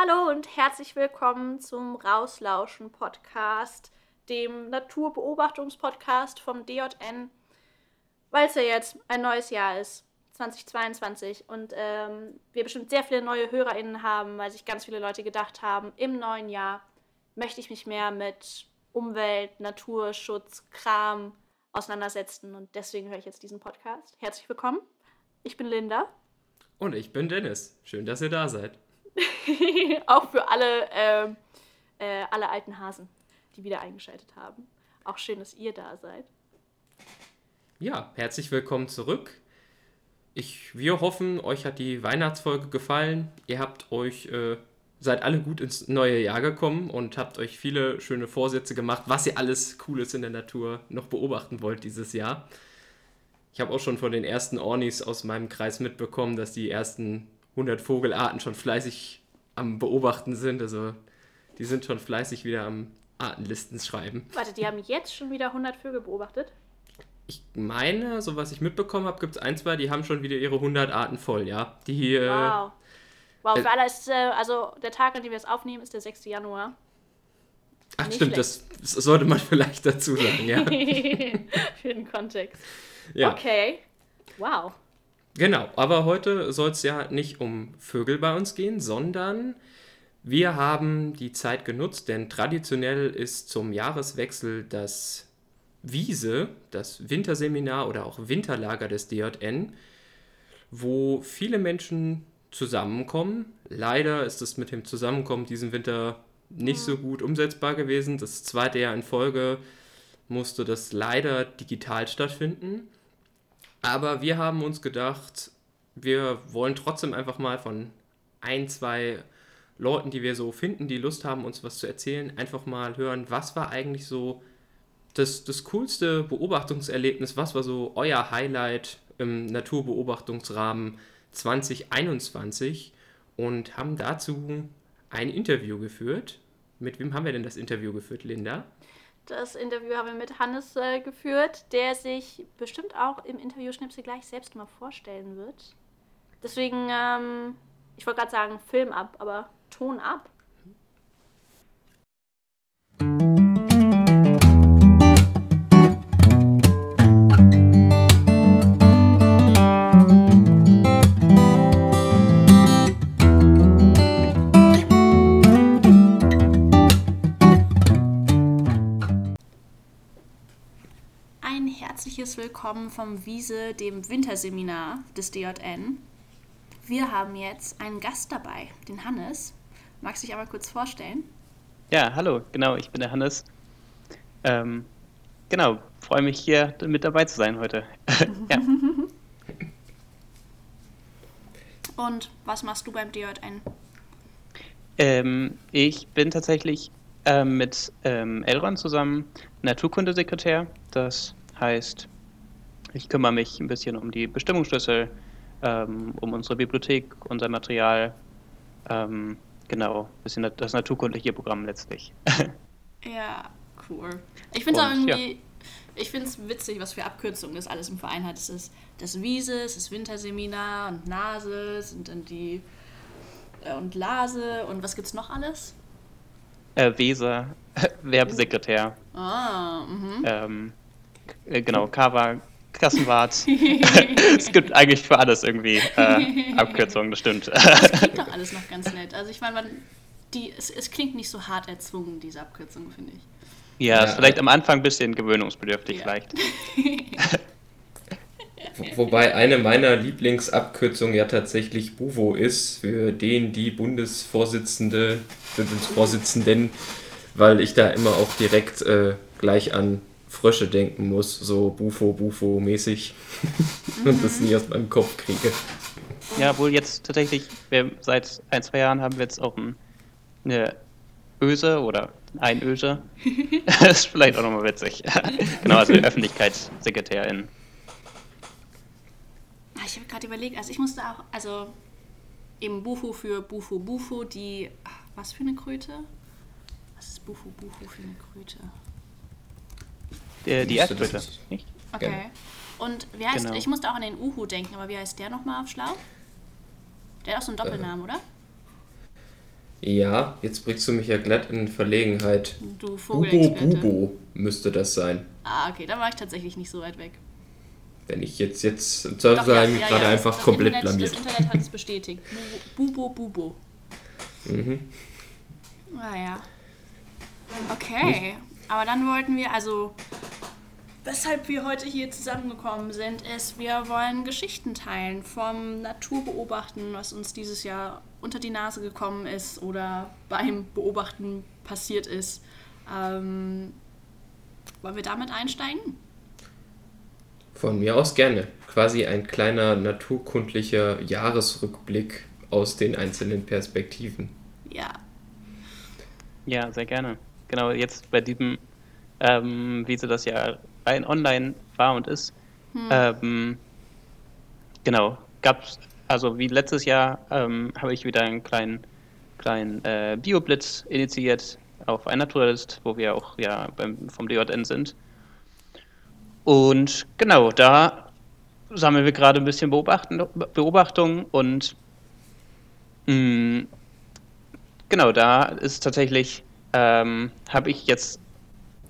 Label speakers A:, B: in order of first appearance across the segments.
A: Hallo und herzlich willkommen zum Rauslauschen Podcast, dem Naturbeobachtungspodcast vom DJN, weil es ja jetzt ein neues Jahr ist, 2022, und ähm, wir bestimmt sehr viele neue HörerInnen haben, weil sich ganz viele Leute gedacht haben, im neuen Jahr möchte ich mich mehr mit Umwelt, Naturschutz, Kram auseinandersetzen und deswegen höre ich jetzt diesen Podcast. Herzlich willkommen. Ich bin Linda.
B: Und ich bin Dennis. Schön, dass ihr da seid.
A: auch für alle, äh, äh, alle alten Hasen, die wieder eingeschaltet haben. Auch schön, dass ihr da seid.
B: Ja, herzlich willkommen zurück. Ich, wir hoffen, euch hat die Weihnachtsfolge gefallen. Ihr habt euch, äh, seid alle gut ins neue Jahr gekommen und habt euch viele schöne Vorsätze gemacht, was ihr alles Cooles in der Natur noch beobachten wollt dieses Jahr. Ich habe auch schon von den ersten Ornis aus meinem Kreis mitbekommen, dass die ersten 100 Vogelarten schon fleißig am Beobachten sind. Also die sind schon fleißig wieder am Artenlisten schreiben.
A: Warte, die haben jetzt schon wieder 100 Vögel beobachtet?
B: Ich meine, so was ich mitbekommen habe, gibt es ein, zwei, die haben schon wieder ihre 100 Arten voll, ja. Die,
A: äh, wow. Wow, für äh, alle ist, äh, also der Tag, an dem wir es aufnehmen, ist der 6. Januar.
B: Ach, Nicht stimmt, das, das, sollte man vielleicht dazu sagen, ja.
A: für den Kontext. Ja. Okay. Wow.
B: Genau, aber heute soll es ja nicht um Vögel bei uns gehen, sondern wir haben die Zeit genutzt, denn traditionell ist zum Jahreswechsel das Wiese, das Winterseminar oder auch Winterlager des DJN, wo viele Menschen zusammenkommen. Leider ist es mit dem Zusammenkommen diesen Winter nicht so gut umsetzbar gewesen. Das zweite Jahr in Folge musste das leider digital stattfinden. Aber wir haben uns gedacht, wir wollen trotzdem einfach mal von ein, zwei Leuten, die wir so finden, die Lust haben, uns was zu erzählen, einfach mal hören, was war eigentlich so das, das coolste Beobachtungserlebnis, was war so euer Highlight im Naturbeobachtungsrahmen 2021 und haben dazu ein Interview geführt. Mit wem haben wir denn das Interview geführt, Linda?
A: Das Interview haben wir mit Hannes äh, geführt, der sich bestimmt auch im Interview Schnipsel gleich selbst mal vorstellen wird. Deswegen, ähm, ich wollte gerade sagen, Film ab, aber Ton ab. herzliches Willkommen vom Wiese, dem Winterseminar des DJN. Wir haben jetzt einen Gast dabei, den Hannes. Magst du dich einmal kurz vorstellen?
C: Ja, hallo, genau, ich bin der Hannes. Ähm, genau, freue mich hier mit dabei zu sein heute. ja.
A: Und was machst du beim DJN?
C: Ähm, ich bin tatsächlich ähm, mit ähm, Elron zusammen Naturkundesekretär. Das Heißt, ich kümmere mich ein bisschen um die Bestimmungsschlüssel, ähm, um unsere Bibliothek, unser Material, ähm, genau, ein bisschen das naturkundliche Programm letztlich.
A: ja, cool. Ich finde es auch irgendwie, ja. ich finde es witzig, was für Abkürzungen das alles im Verein hat. Es ist das Wiese, es ist Winterseminar und Nase sind dann die äh, und Lase und was gibt's noch alles?
C: Äh, Weser, Werbesekretär.
A: Ah, mhm.
C: Ähm, äh, genau, Kava, Kassenwart. es gibt eigentlich für alles irgendwie äh, Abkürzungen, das stimmt.
A: Das klingt doch alles noch ganz nett. Also ich meine, die, es, es, klingt nicht so hart erzwungen, diese Abkürzung, finde ich.
C: Ja, ja, ist vielleicht am Anfang ein bisschen gewöhnungsbedürftig, ja. vielleicht.
B: Wobei eine meiner Lieblingsabkürzungen ja tatsächlich BUVO ist, für den die Bundesvorsitzende, Bundesvorsitzenden, weil ich da immer auch direkt äh, gleich an Frösche denken muss, so Bufo, Bufo-mäßig und das nie aus meinem Kopf kriege.
C: Ja, wohl jetzt tatsächlich, wir, seit ein, zwei Jahren haben wir jetzt auch ein, eine Öse oder ein Öse. das ist vielleicht auch nochmal witzig. genau, also Öffentlichkeitssekretärin.
A: Ah, ich habe gerade überlegt, also ich musste auch, also eben Bufo für Bufo, Bufo, die, was für eine Kröte? Was ist Bufo, Bufo für eine Kröte?
C: Der, die Erdkröte,
A: nicht? Okay. Genau. Und wie heißt, genau. ich musste auch an den Uhu denken, aber wie heißt der nochmal auf Schlau? Der hat auch so einen Doppelnamen, oder?
B: Ja, jetzt bringst du mich ja glatt in Verlegenheit.
A: Du
B: Bubo. Bubo müsste das sein.
A: Ah, okay, dann war ich tatsächlich nicht so weit weg.
B: Wenn ich jetzt, jetzt im Zweifel
A: ja, ja,
B: gerade
A: ja,
B: einfach
A: das
B: komplett
A: Internet,
B: blamiert.
A: Das Internet hat es bestätigt. Bubo, Bubo.
B: Mhm.
A: Naja. Okay. Aber dann wollten wir, also, weshalb wir heute hier zusammengekommen sind, ist, wir wollen Geschichten teilen vom Naturbeobachten, was uns dieses Jahr unter die Nase gekommen ist oder beim Beobachten passiert ist. Ähm, wollen wir damit einsteigen?
B: Von mir aus gerne. Quasi ein kleiner naturkundlicher Jahresrückblick aus den einzelnen Perspektiven.
A: Ja.
C: Ja, sehr gerne. Genau, jetzt bei diesem, ähm, wie so das ja rein online war und ist, ähm, genau, gab's, also wie letztes Jahr ähm, habe ich wieder einen kleinen, kleinen äh, Bioblitz initiiert auf ein Naturalist, wo wir auch ja beim, vom DJN sind. Und genau, da sammeln wir gerade ein bisschen Beobachten, Beobachtungen und mh, Genau, da ist tatsächlich, ähm, habe ich jetzt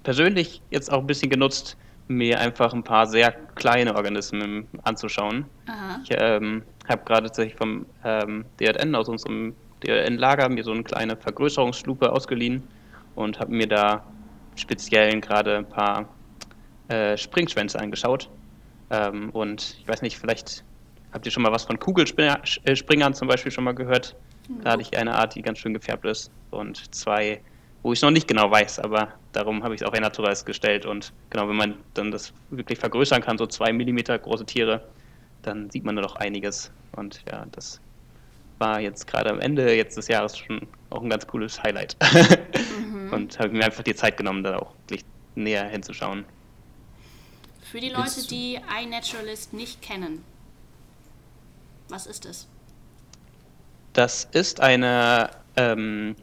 C: persönlich jetzt auch ein bisschen genutzt, mir einfach ein paar sehr kleine Organismen anzuschauen.
A: Aha.
C: Ich ähm, habe gerade tatsächlich vom ähm, DRN aus unserem DRN-Lager mir so eine kleine Vergrößerungslupe ausgeliehen und habe mir da speziell gerade ein paar äh, Springschwänze angeschaut. Ähm, und ich weiß nicht, vielleicht habt ihr schon mal was von Kugelspringern zum Beispiel schon mal gehört. Da hatte ich eine Art, die ganz schön gefärbt ist und zwei, wo ich noch nicht genau weiß, aber darum habe ich es auch in Naturals gestellt. Und genau, wenn man dann das wirklich vergrößern kann, so zwei Millimeter große Tiere, dann sieht man nur noch einiges. Und ja, das war jetzt gerade am Ende jetzt des Jahres schon auch ein ganz cooles Highlight. Und habe mir einfach die Zeit genommen, da auch wirklich näher hinzuschauen.
A: Für die Leute, die iNaturalist nicht kennen, was ist es?
C: Das ist eine ähm,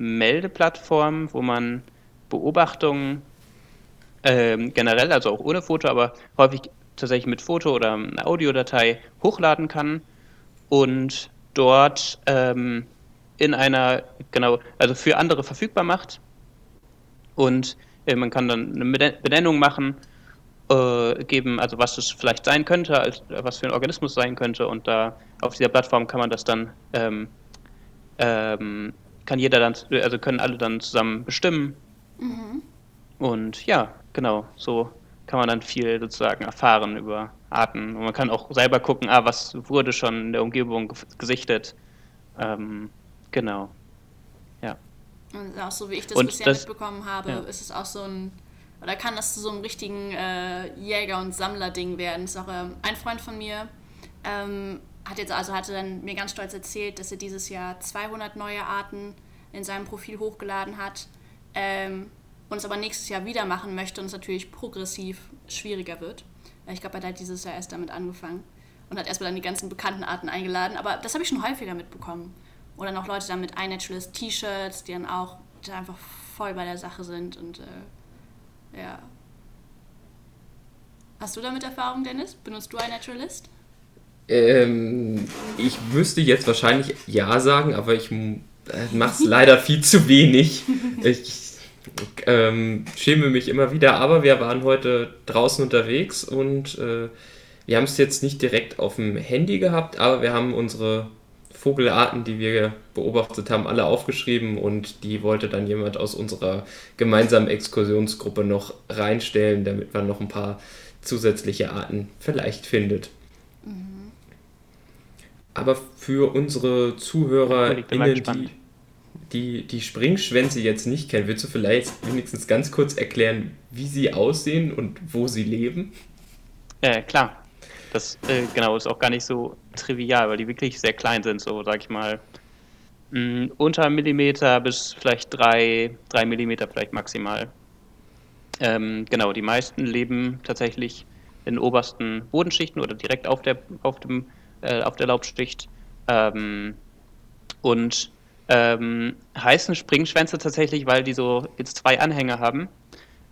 C: Meldeplattform, wo man Beobachtungen ähm, generell, also auch ohne Foto, aber häufig tatsächlich mit Foto oder einer Audiodatei hochladen kann und dort ähm, in einer, genau, also für andere verfügbar macht. Und äh, man kann dann eine Bene- Benennung machen, äh, geben, also was es vielleicht sein könnte, als, was für ein Organismus sein könnte. Und da auf dieser Plattform kann man das dann, ähm, ähm, kann jeder dann, also können alle dann zusammen bestimmen. Und ja, genau, so kann man dann viel sozusagen erfahren über Arten. Und man kann auch selber gucken, ah, was wurde schon in der Umgebung ge- gesichtet. Ähm, genau. Ja.
A: Und auch so wie ich das
C: Und
A: bisher
C: das-
A: mitbekommen habe,
C: ja.
A: ist es auch so ein, oder kann das zu so einem richtigen äh, Jäger- und Sammler-Ding werden. Das ist auch ähm, ein Freund von mir, ähm, hat jetzt also hatte dann mir ganz stolz erzählt, dass er dieses Jahr 200 neue Arten in seinem Profil hochgeladen hat ähm, und es aber nächstes Jahr wieder machen möchte und es natürlich progressiv schwieriger wird. Äh, Ich glaube, er hat dieses Jahr erst damit angefangen und hat erstmal dann die ganzen bekannten Arten eingeladen, aber das habe ich schon häufiger mitbekommen. Oder noch Leute dann mit iNaturalist T-Shirts, die dann auch die einfach voll bei der Sache sind und äh, ja. Hast du damit Erfahrung, Dennis? Benutzt du iNaturalist?
B: Ähm, ich müsste jetzt wahrscheinlich ja sagen, aber ich mache es leider viel zu wenig. Ich ähm, schäme mich immer wieder, aber wir waren heute draußen unterwegs und äh, wir haben es jetzt nicht direkt auf dem Handy gehabt, aber wir haben unsere Vogelarten, die wir beobachtet haben, alle aufgeschrieben und die wollte dann jemand aus unserer gemeinsamen Exkursionsgruppe noch reinstellen, damit man noch ein paar zusätzliche Arten vielleicht findet. Aber für unsere ZuhörerInnen, die, die die Springschwänze jetzt nicht kennen, willst du vielleicht wenigstens ganz kurz erklären, wie sie aussehen und wo sie leben?
C: Äh, klar. Das äh, genau ist auch gar nicht so trivial, weil die wirklich sehr klein sind, so sag ich mal. Mh, unter einem Millimeter bis vielleicht drei, drei Millimeter vielleicht maximal. Ähm, genau, die meisten leben tatsächlich in obersten Bodenschichten oder direkt auf der, auf dem, äh, auf der Laubschicht. Ähm, und ähm, heißen Springschwänze tatsächlich, weil die so jetzt zwei Anhänge haben,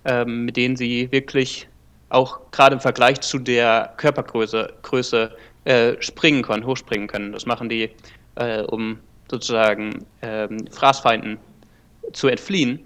C: ähm, mit denen sie wirklich auch gerade im Vergleich zu der Körpergröße Größe äh, springen können, hochspringen können. Das machen die, äh, um sozusagen ähm, Fraßfeinden zu entfliehen.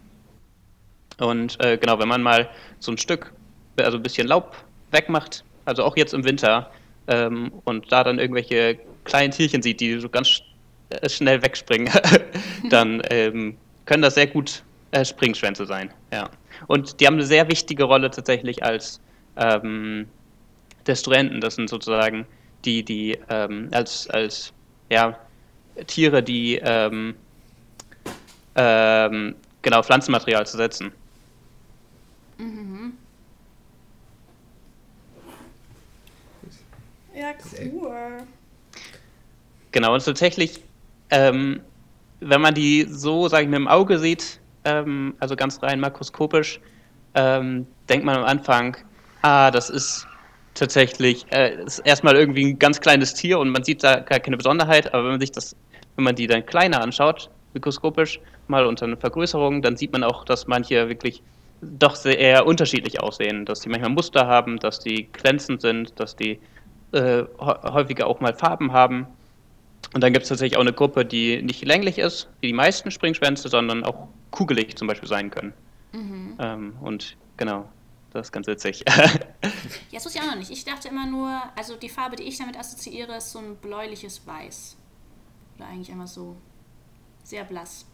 C: Und äh, genau, wenn man mal so ein Stück, also ein bisschen Laub wegmacht, also auch jetzt im Winter, ähm, und da dann irgendwelche kleinen Tierchen sieht, die so ganz äh, schnell wegspringen, dann ähm, können das sehr gut äh, Springschwänze sein. Ja. Und die haben eine sehr wichtige Rolle tatsächlich als ähm, Destruenten. Das sind sozusagen die, die ähm, als, als ja, Tiere, die ähm, ähm, genau Pflanzenmaterial zu setzen.
A: Mhm. Ja, cool.
C: Genau, und tatsächlich, ähm, wenn man die so, sage ich mit dem Auge sieht, ähm, also ganz rein makroskopisch, ähm, denkt man am Anfang, ah, das ist tatsächlich äh, ist erstmal irgendwie ein ganz kleines Tier und man sieht da gar keine Besonderheit, aber wenn man sich das, wenn man die dann kleiner anschaut, mikroskopisch, mal unter einer Vergrößerung, dann sieht man auch, dass manche wirklich doch sehr unterschiedlich aussehen, dass die manchmal Muster haben, dass die glänzend sind, dass die äh, häufiger auch mal Farben haben. Und dann gibt es tatsächlich auch eine Gruppe, die nicht länglich ist, wie die meisten Springschwänze, sondern auch kugelig zum Beispiel sein können. Mhm. Ähm, und genau, das ist ganz witzig.
A: ja, das wusste ich auch noch nicht. Ich dachte immer nur, also die Farbe, die ich damit assoziiere, ist so ein bläuliches Weiß. Oder eigentlich immer so sehr blass.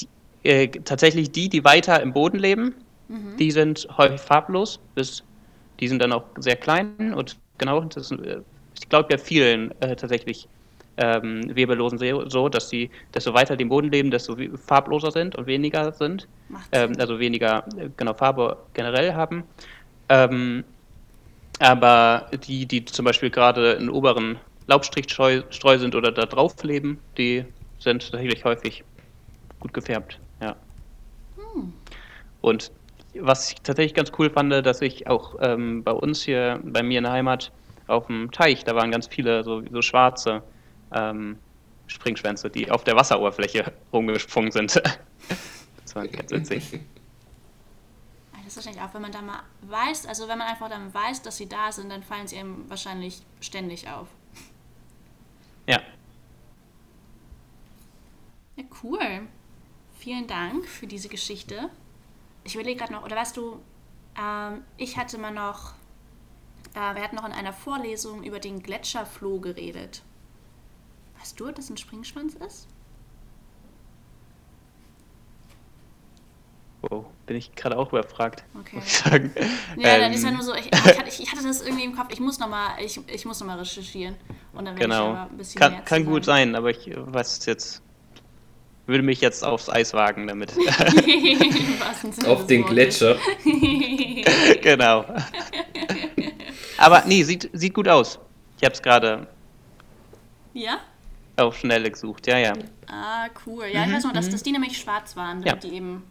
C: Die, äh, tatsächlich die, die weiter im Boden leben, mhm. die sind häufig farblos. Bis, die sind dann auch sehr klein und genau, das, äh, ich glaube bei vielen äh, tatsächlich ähm, Wirbellosen so, dass sie, desto weiter im Boden leben, desto farbloser sind und weniger sind. Ähm, also weniger äh, genau Farbe generell haben. Ähm, aber die, die zum Beispiel gerade in oberen Laubstrichstreu sind oder da drauf leben, die sind tatsächlich häufig gut gefärbt. Ja. Hm. Und was ich tatsächlich ganz cool fand, dass ich auch ähm, bei uns hier, bei mir in der Heimat, auf dem Teich, da waren ganz viele so, so schwarze ähm, Springschwänze, die auf der Wasseroberfläche rumgesprungen sind. das war ganz witzig.
A: Das ist wahrscheinlich auch, wenn man da mal weiß, also wenn man einfach dann weiß, dass sie da sind, dann fallen sie einem wahrscheinlich ständig auf.
C: Ja.
A: Ja, cool. Vielen Dank für diese Geschichte. Ich überlege gerade noch, oder weißt du, ähm, ich hatte mal noch, äh, wir hatten noch in einer Vorlesung über den Gletscherfloh geredet. Weißt du, dass ein Springschwanz ist?
C: Oh, bin ich gerade auch überfragt,
A: okay. muss ich sagen. Ja, ähm, dann ist ja nur so, ich, ich, hatte, ich, hatte, das irgendwie im Kopf, ich muss nochmal ich, ich noch recherchieren und dann
C: genau.
A: ich ein bisschen
C: kann, Kann gut sein, aber ich weiß jetzt, würde mich jetzt aufs Eis wagen damit.
B: Auf den Gletscher.
C: genau. Aber nee, sieht, sieht gut aus. Ich habe es gerade
A: ja?
C: auf Schnelle gesucht, ja, ja.
A: Ah, cool. Ja, ich weiß noch, dass, mhm. dass die nämlich schwarz waren, damit ja. die eben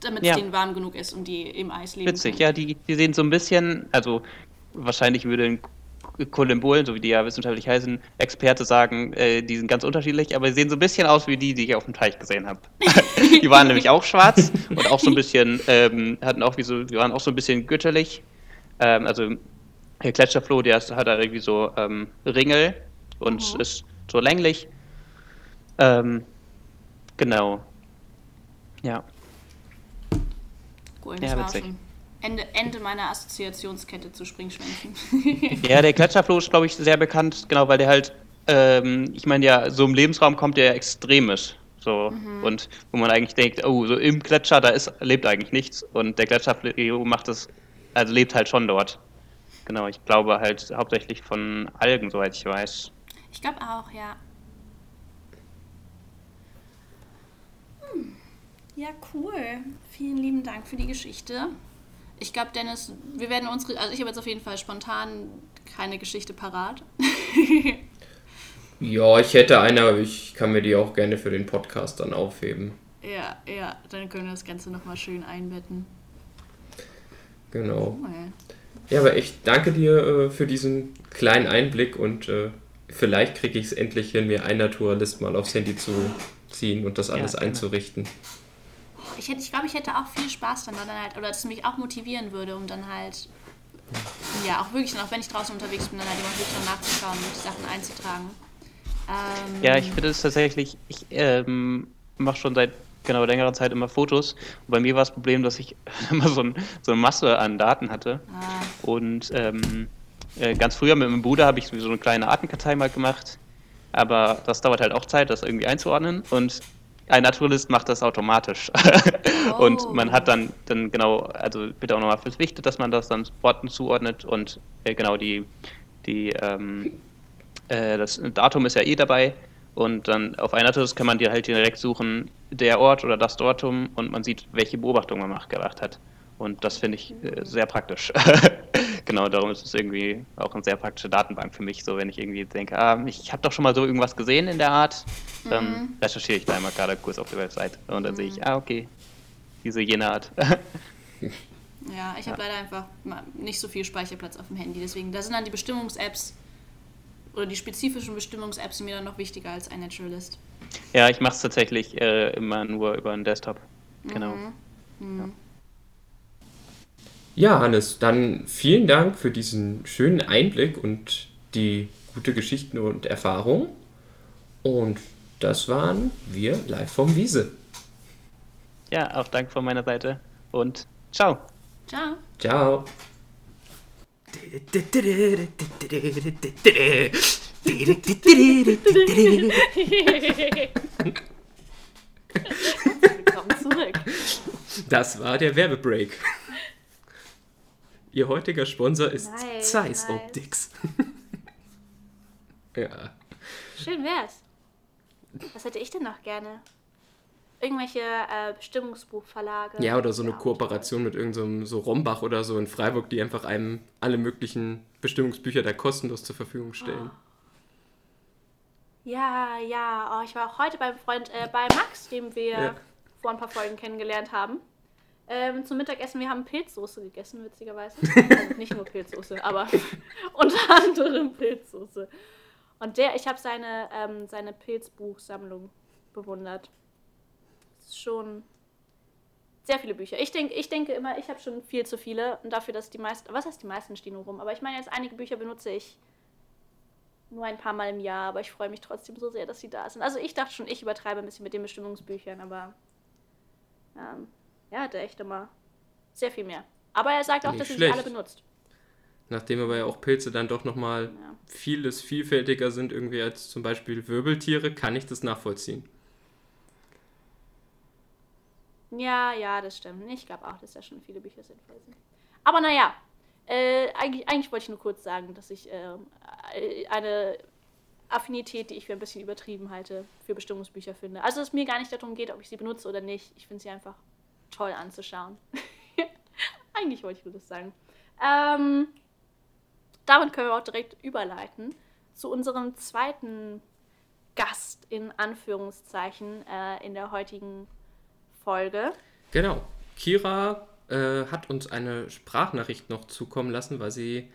A: damit es ja. denen warm genug ist und die im Eis leben.
C: Witzig, können. ja, die, die sehen so ein bisschen, also wahrscheinlich würde ein Kolumbolen, so wie die ja wissenschaftlich heißen, Experte sagen, äh, die sind ganz unterschiedlich, aber sie sehen so ein bisschen aus wie die, die ich auf dem Teich gesehen habe. die waren nämlich auch schwarz und auch so ein bisschen, ähm, hatten auch wie so, die waren auch so ein bisschen götterlich. Ähm, also der Gletscherfloh, der hat da irgendwie so ähm, Ringel und mhm. ist so länglich. Ähm, genau. Ja.
A: Das ja, war witzig. Ende, Ende meiner Assoziationskette zu Springschwänzen.
C: ja, der Gletscherfloh ist, glaube ich, sehr bekannt, genau, weil der halt, ähm, ich meine ja, so im Lebensraum kommt der extrem ist. So, mhm. und wo man eigentlich denkt, oh, so im Gletscher, da ist, lebt eigentlich nichts. Und der Gletscherfloh macht das, also lebt halt schon dort. Genau, ich glaube halt hauptsächlich von Algen, soweit ich weiß.
A: Ich glaube auch, ja. Hm. Ja, cool. Vielen lieben Dank für die Geschichte. Ich glaube, Dennis, wir werden unsere, also ich habe jetzt auf jeden Fall spontan keine Geschichte parat.
B: ja, ich hätte eine, aber ich kann mir die auch gerne für den Podcast dann aufheben.
A: Ja, ja, dann können wir das Ganze nochmal schön einbetten.
B: Genau. Cool. Ja, aber ich danke dir äh, für diesen kleinen Einblick und äh, vielleicht kriege ich es endlich hin, mir ein Naturalist mal aufs Handy zu ziehen und das alles ja, einzurichten.
A: Ich, ich glaube, ich hätte auch viel Spaß dann, dann halt, oder dass mich auch motivieren würde, um dann halt ja, auch wirklich, auch wenn ich draußen unterwegs bin, dann halt immer wirklich noch nachzuschauen und die Sachen einzutragen. Ähm,
C: Ja, ich finde es tatsächlich, ich ähm, mache schon seit genau längerer Zeit immer Fotos. Und bei mir war das Problem, dass ich immer so, ein, so eine Masse an Daten hatte.
A: Ah.
C: Und ähm, äh, ganz früher mit meinem Bruder habe ich so eine kleine Artenkartei mal gemacht. Aber das dauert halt auch Zeit, das irgendwie einzuordnen. Und ein Naturalist macht das automatisch.
A: Oh.
C: Und man hat dann, dann genau, also bitte auch nochmal verpflichtet, dass man das dann Worten zuordnet und äh, genau die, die ähm, äh, das Datum ist ja eh dabei und dann auf einer Naturalist kann man dir halt direkt suchen, der Ort oder das Datum und man sieht, welche Beobachtung man mach- gemacht hat. Und das finde ich äh, sehr praktisch. genau, darum ist es irgendwie auch eine sehr praktische Datenbank für mich. So, wenn ich irgendwie denke, ah, ich habe doch schon mal so irgendwas gesehen in der Art, dann recherchiere ich da immer gerade kurz auf der Website und dann sehe ich, ah, okay, diese jene Art.
A: Ja, ich habe leider einfach nicht so viel Speicherplatz auf dem Handy. Deswegen, da sind dann die Bestimmungs-Apps oder die spezifischen Bestimmungs-Apps mir dann noch wichtiger als ein Naturalist.
C: ja, ich mache es tatsächlich äh, immer nur über einen Desktop. Genau.
B: Ja, Hannes, dann vielen Dank für diesen schönen Einblick und die gute Geschichten und Erfahrungen. Und das waren wir live vom Wiese.
C: Ja, auch Dank von meiner Seite und ciao.
A: Ciao.
B: Ciao.
A: Willkommen zurück.
B: Das war der Werbebreak. Ihr heutiger Sponsor ist
A: Nice,
B: Zeiss
A: nice.
B: Optics. ja.
A: Schön wär's. Was hätte ich denn noch gerne? Irgendwelche äh, Bestimmungsbuchverlage.
B: ja, oder so eine
A: Ja,
B: Kooperation mit irgendeinem so Rombach oder so in Freiburg, die einfach einem alle möglichen Bestimmungsbücher da kostenlos zur Verfügung stellen.
A: Ja, ja. Oh, ich war auch heute beim Freund, äh, bei Max, den wir
B: Ja.
A: vor ein paar Folgen kennengelernt haben. Ähm, zum Mittagessen, wir haben Pilzsoße gegessen, witzigerweise. also nicht nur Pilzsoße, aber unter anderem Pilzsoße. Und der, ich habe seine, ähm, seine Pilzbuchsammlung bewundert. Das ist schon sehr viele Bücher. Ich, denk, ich denke immer, ich habe schon viel zu viele und dafür, dass die meisten, was heißt die meisten stehen nur rum, aber ich meine jetzt einige Bücher benutze ich nur ein paar Mal im Jahr, aber ich freue mich trotzdem so sehr, dass sie da sind. Also ich dachte schon, ich übertreibe ein bisschen mit den Bestimmungsbüchern, aber ähm, er hatte echt immer sehr viel mehr. Aber er sagt auch, dass er sie alle benutzt.
B: Nachdem aber ja auch Pilze dann doch nochmal
A: Ja.
B: vieles vielfältiger sind, irgendwie als zum Beispiel Wirbeltiere, kann ich das nachvollziehen.
A: Ja, ja, das stimmt. Ich glaube auch, dass da schon viele Bücher sinnvoll sind. Aber naja, äh, eigentlich, eigentlich wollte ich nur kurz sagen, dass ich äh, eine Affinität, die ich für ein bisschen übertrieben halte, für Bestimmungsbücher finde. Also es mir gar nicht darum geht, ob ich sie benutze oder nicht. Ich finde sie einfach toll anzuschauen. eigentlich wollte ich nur das sagen. Ähm, damit können wir auch direkt überleiten zu unserem zweiten Gast in Anführungszeichen äh, in der heutigen Folge.
B: Genau. Kira äh, hat uns eine Sprachnachricht noch zukommen lassen, weil sie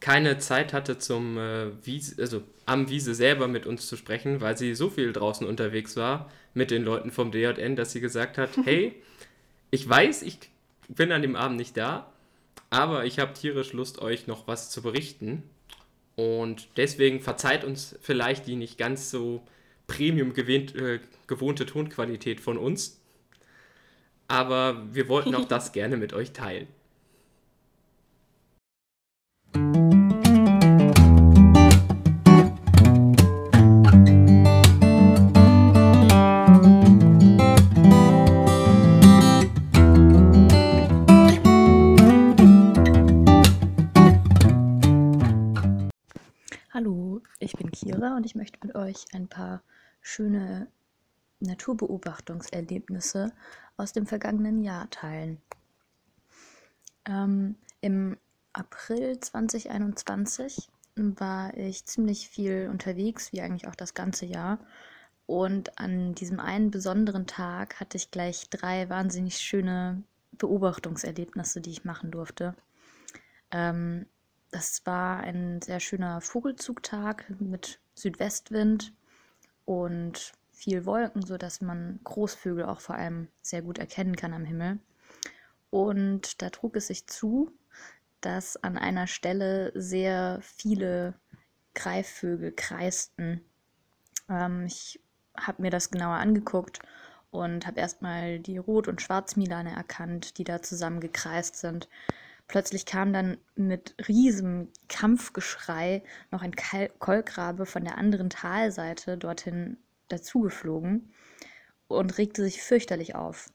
B: keine Zeit hatte, zum äh, Wiese, also am Wiese selber mit uns zu sprechen, weil sie so viel draußen unterwegs war mit den Leuten vom DJN, dass sie gesagt hat, hey, ich weiß, ich bin an dem Abend nicht da, aber ich habe tierisch Lust, euch noch was zu berichten. Und deswegen verzeiht uns vielleicht die nicht ganz so premium gewähnt, äh, gewohnte Tonqualität von uns. Aber wir wollten auch das gerne mit euch teilen.
D: Kira und ich möchte mit euch ein paar schöne Naturbeobachtungserlebnisse aus dem vergangenen Jahr teilen. Ähm, Im April 2021 war ich ziemlich viel unterwegs, wie eigentlich auch das ganze Jahr. Und an diesem einen besonderen Tag hatte ich gleich drei wahnsinnig schöne Beobachtungserlebnisse, die ich machen durfte. Ähm, das war ein sehr schöner Vogelzugtag mit Südwestwind und viel Wolken, sodass man Großvögel auch vor allem sehr gut erkennen kann am Himmel. Und da trug es sich zu, dass an einer Stelle sehr viele Greifvögel kreisten. Ähm, ich habe mir das genauer angeguckt und habe erstmal die Rot- und Schwarzmilane erkannt, die da zusammen gekreist sind. Plötzlich kam dann mit riesem Kampfgeschrei noch ein Kolkrabe von der anderen Talseite dorthin dazugeflogen und regte sich fürchterlich auf.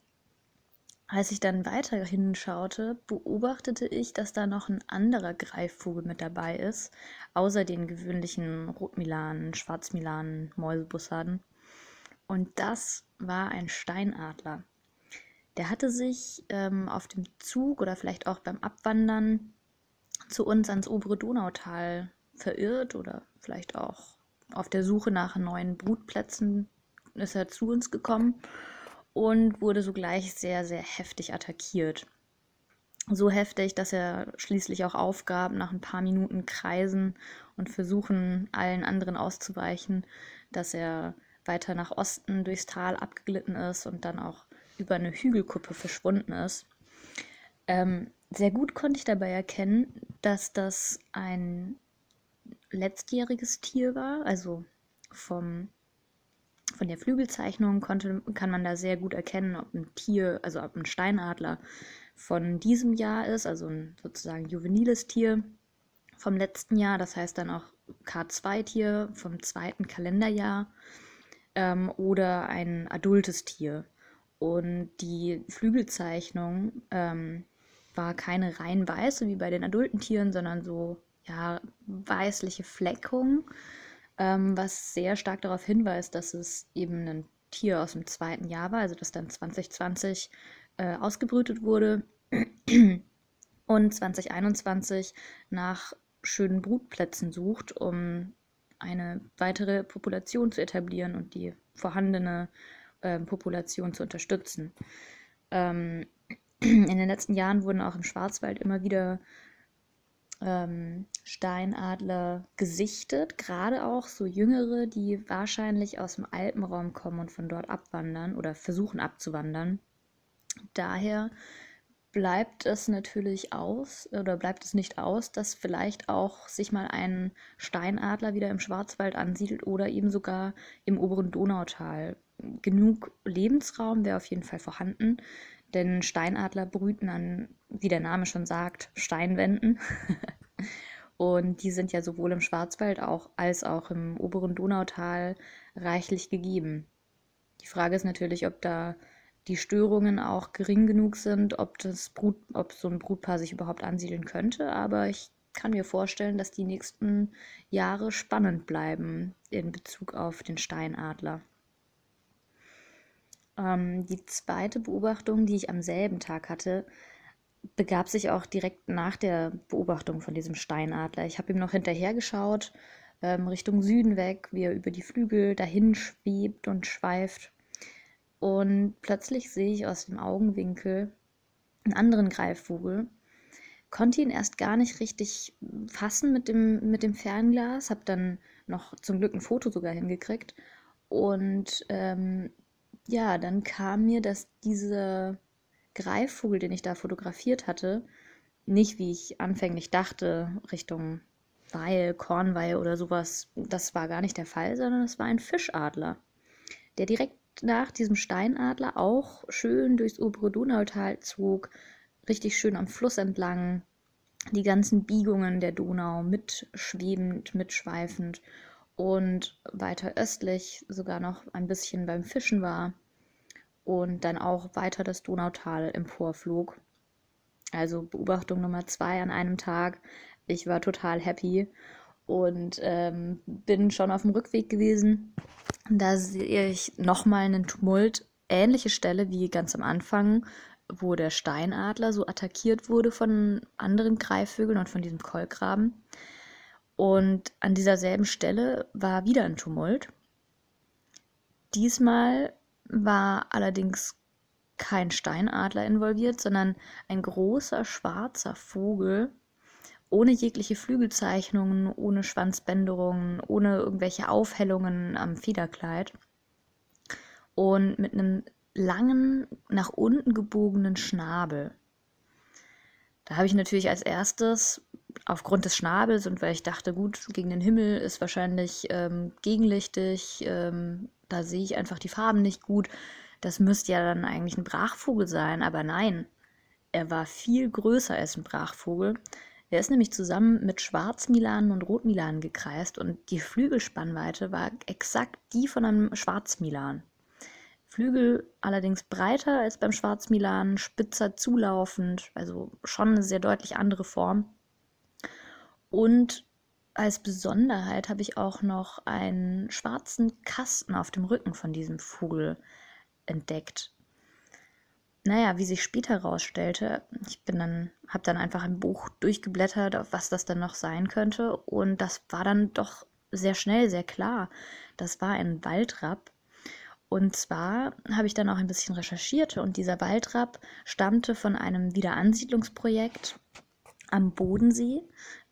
D: Als ich dann weiter hinschaute, beobachtete ich, dass da noch ein anderer Greifvogel mit dabei ist, außer den gewöhnlichen Rotmilanen, Schwarzmilanen, Mäusebussarden. Und das war ein Steinadler. Der hatte sich ähm, auf dem Zug oder vielleicht auch beim Abwandern zu uns ans obere Donautal verirrt oder vielleicht auch auf der Suche nach neuen Brutplätzen ist er zu uns gekommen und wurde sogleich sehr, sehr heftig attackiert. So heftig, dass er schließlich auch aufgab, nach ein paar Minuten Kreisen und Versuchen, allen anderen auszuweichen, dass er weiter nach Osten durchs Tal abgeglitten ist und dann auch über eine Hügelkuppe verschwunden ist. Ähm, sehr gut konnte ich dabei erkennen, dass das ein letztjähriges Tier war, also vom von der Flügelzeichnung konnte, kann man da sehr gut erkennen, ob ein Tier, also ob ein Steinadler von diesem Jahr ist, also ein sozusagen juveniles Tier vom letzten Jahr, das heißt dann auch K2-Tier vom zweiten Kalenderjahr ähm, oder ein adultes Tier. Und die Flügelzeichnung ähm, war keine rein weiße wie bei den adulten Tieren, sondern so ja, weißliche Fleckung. Ähm, was sehr stark darauf hinweist, dass es eben ein Tier aus dem zweiten Jahr war, also das dann 2020 äh, ausgebrütet wurde. Und 2021 nach schönen Brutplätzen sucht, um eine weitere Population zu etablieren und die vorhandene äh, Population zu unterstützen. Ähm, in den letzten Jahren wurden auch im Schwarzwald immer wieder ähm, Steinadler gesichtet, gerade auch so jüngere, die wahrscheinlich aus dem Alpenraum kommen und von dort abwandern oder versuchen abzuwandern. Daher bleibt es natürlich aus oder bleibt es nicht aus, dass vielleicht auch sich mal ein Steinadler wieder im Schwarzwald ansiedelt oder eben sogar im oberen Donautal. Genug Lebensraum wäre auf jeden Fall vorhanden, denn Steinadler brüten an, wie der Name schon sagt, Steinwänden. Und die sind ja sowohl im Schwarzwald auch, als auch im oberen Donautal reichlich gegeben. Die Frage ist natürlich, ob da die Störungen auch gering genug sind, ob, das Brut, ob so ein Brutpaar sich überhaupt ansiedeln könnte. Aber ich kann mir vorstellen, dass die nächsten Jahre spannend bleiben in Bezug auf den Steinadler. Ähm, die zweite Beobachtung, die ich am selben Tag hatte, begab sich auch direkt nach der Beobachtung von diesem Steinadler. Ich habe ihm noch hinterher geschaut, ähm, Richtung Süden weg, wie er über die Flügel dahin schwebt und schweift. Und plötzlich sehe ich aus dem Augenwinkel einen anderen Greifvogel. Konnte ihn erst gar nicht richtig fassen mit dem, mit dem Fernglas, habe dann noch zum Glück ein Foto sogar hingekriegt. Und ähm, ja, dann kam mir, dass dieser Greifvogel, den ich da fotografiert hatte, nicht wie ich anfänglich dachte, Richtung Weil, Kornweil oder sowas, das war gar nicht der Fall, sondern es war ein Fischadler, der direkt nach diesem Steinadler auch schön durchs obere Donautal zog, richtig schön am Fluss entlang, die ganzen Biegungen der Donau mitschwebend, mitschweifend und weiter östlich sogar noch ein bisschen beim Fischen war und dann auch weiter das Donautal emporflog. Also Beobachtung Nummer zwei an einem Tag. Ich war total happy und ähm, bin schon auf dem Rückweg gewesen. Da sehe ich nochmal einen Tumult, ähnliche Stelle wie ganz am Anfang, wo der Steinadler so attackiert wurde von anderen Greifvögeln und von diesem Kolkraben. Und an dieser selben Stelle war wieder ein Tumult. Diesmal war allerdings kein Steinadler involviert, sondern ein großer schwarzer Vogel ohne jegliche Flügelzeichnungen, ohne Schwanzbänderungen, ohne irgendwelche Aufhellungen am Federkleid und mit einem langen, nach unten gebogenen Schnabel. Da habe ich natürlich als erstes aufgrund des Schnabels und weil ich dachte, gut, gegen den Himmel ist wahrscheinlich ähm, gegenlichtig, ähm, da sehe ich einfach die Farben nicht gut. Das müsste ja dann eigentlich ein Brachvogel sein, aber nein, er war viel größer als ein Brachvogel. Er ist nämlich zusammen mit Schwarzmilanen und Rotmilanen gekreist und die Flügelspannweite war exakt die von einem Schwarzmilan. Flügel allerdings breiter als beim Schwarzmilan, spitzer zulaufend, also schon eine sehr deutlich andere Form. Und als Besonderheit habe ich auch noch einen schwarzen Kasten auf dem Rücken von diesem Vogel entdeckt. Naja, wie sich später herausstellte, ich bin dann, habe dann einfach ein Buch durchgeblättert, was das dann noch sein könnte. Und das war dann doch sehr schnell, sehr klar. Das war ein Waldrapp. Und zwar habe ich dann auch ein bisschen recherchiert und dieser Waldrapp stammte von einem Wiederansiedlungsprojekt am Bodensee.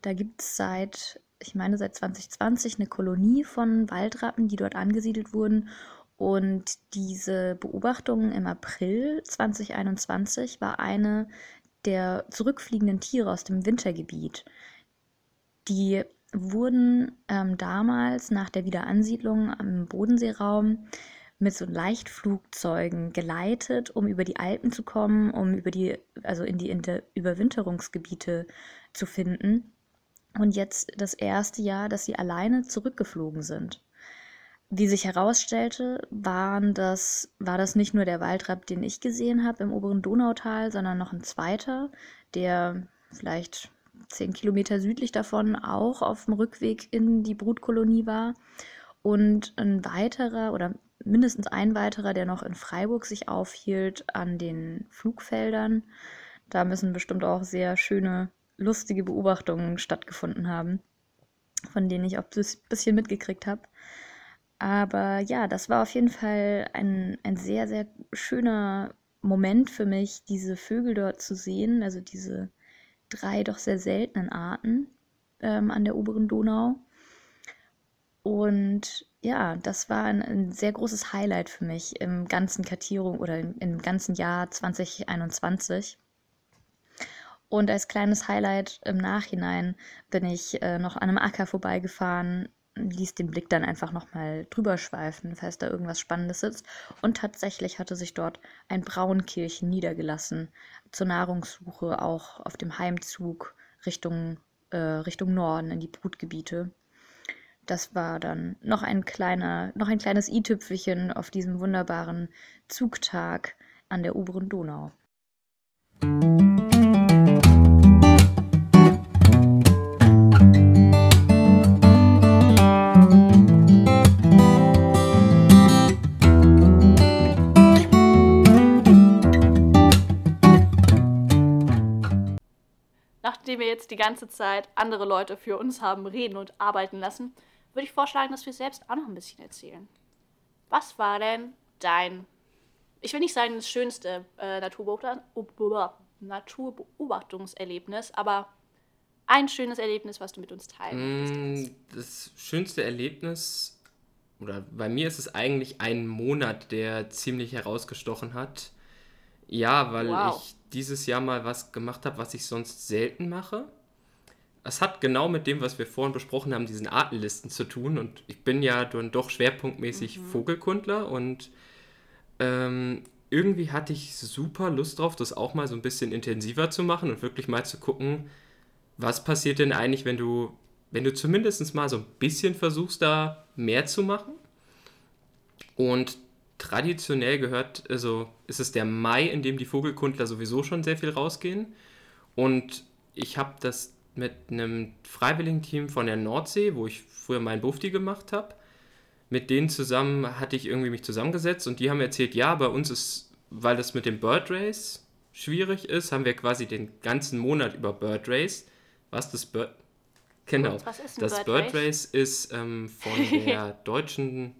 D: Da gibt es seit ich meine, seit 2020 eine Kolonie von Waldrappen, die dort angesiedelt wurden. Und diese Beobachtung im April 2021 war eine der zurückfliegenden Tiere aus dem Wintergebiet. Die wurden ähm, damals nach der Wiederansiedlung am Bodenseeraum mit so Leichtflugzeugen geleitet, um über die Alpen zu kommen, um über die, also in die Inter Überwinterungsgebiete zu finden und jetzt das erste Jahr, dass sie alleine zurückgeflogen sind. Wie sich herausstellte, waren das, war das nicht nur der Waldrapp, den ich gesehen habe im oberen Donautal, sondern noch ein zweiter, der vielleicht zehn Kilometer südlich davon auch auf dem Rückweg in die Brutkolonie war. Und ein weiterer oder mindestens ein weiterer, der noch in Freiburg sich aufhielt an den Flugfeldern. Da müssen bestimmt auch sehr schöne lustige Beobachtungen stattgefunden haben, von denen ich auch ein bisschen mitgekriegt habe. Aber ja, das war auf jeden Fall ein, ein sehr, sehr schöner Moment für mich, diese Vögel dort zu sehen, also diese drei doch sehr seltenen Arten ähm, an der oberen Donau. Und ja, das war ein, ein, sehr großes Highlight für mich im ganzen Kartierung oder im, im ganzen Jahr 2021. Und als kleines Highlight im Nachhinein bin ich äh, noch an einem Acker vorbeigefahren, ließ den Blick dann einfach nochmal drüber schweifen, falls da irgendwas Spannendes sitzt. Und tatsächlich hatte sich dort ein Braunkehlchen niedergelassen, zur Nahrungssuche, auch auf dem Heimzug Richtung, äh, Richtung Norden in die Brutgebiete. Das war dann noch ein kleiner, noch ein kleines i-Tüpfelchen auf diesem wunderbaren Zugtag an der oberen Donau.
A: nachdem wir jetzt die ganze Zeit andere Leute für uns haben reden und arbeiten lassen, würde ich vorschlagen, dass wir selbst auch noch ein bisschen erzählen. Was war denn dein, ich will nicht sagen das schönste äh, Naturbeobachtungserlebnis, aber ein schönes Erlebnis, was du mit uns teilen
B: mm, Das schönste Erlebnis, oder bei mir ist es eigentlich ein Monat, der ziemlich herausgestochen hat. Ja, weil wow. ich dieses Jahr mal was gemacht habe, was ich sonst selten mache. Es hat genau mit dem, was wir vorhin besprochen haben, diesen Artenlisten zu tun. Und ich bin ja dann doch schwerpunktmäßig mhm. Vogelkundler und ähm, irgendwie hatte ich super Lust drauf, das auch mal so ein bisschen intensiver zu machen und wirklich mal zu gucken, was passiert denn eigentlich, wenn du, wenn du zumindest mal so ein bisschen versuchst, da mehr zu machen. Und traditionell gehört, also ist es der Mai, in dem die Vogelkundler sowieso schon sehr viel rausgehen. Und ich habe das mit einem Freiwilligenteam von der Nordsee, wo ich früher meinen Bufti gemacht habe, mit denen zusammen hatte ich irgendwie mich zusammengesetzt und die haben erzählt, ja, bei uns ist, weil das mit dem Bird Race schwierig ist, haben wir quasi den ganzen Monat über Bird Race. Was das Bird Genau. das Bird, Bird Race? Race ist ähm, von der deutschen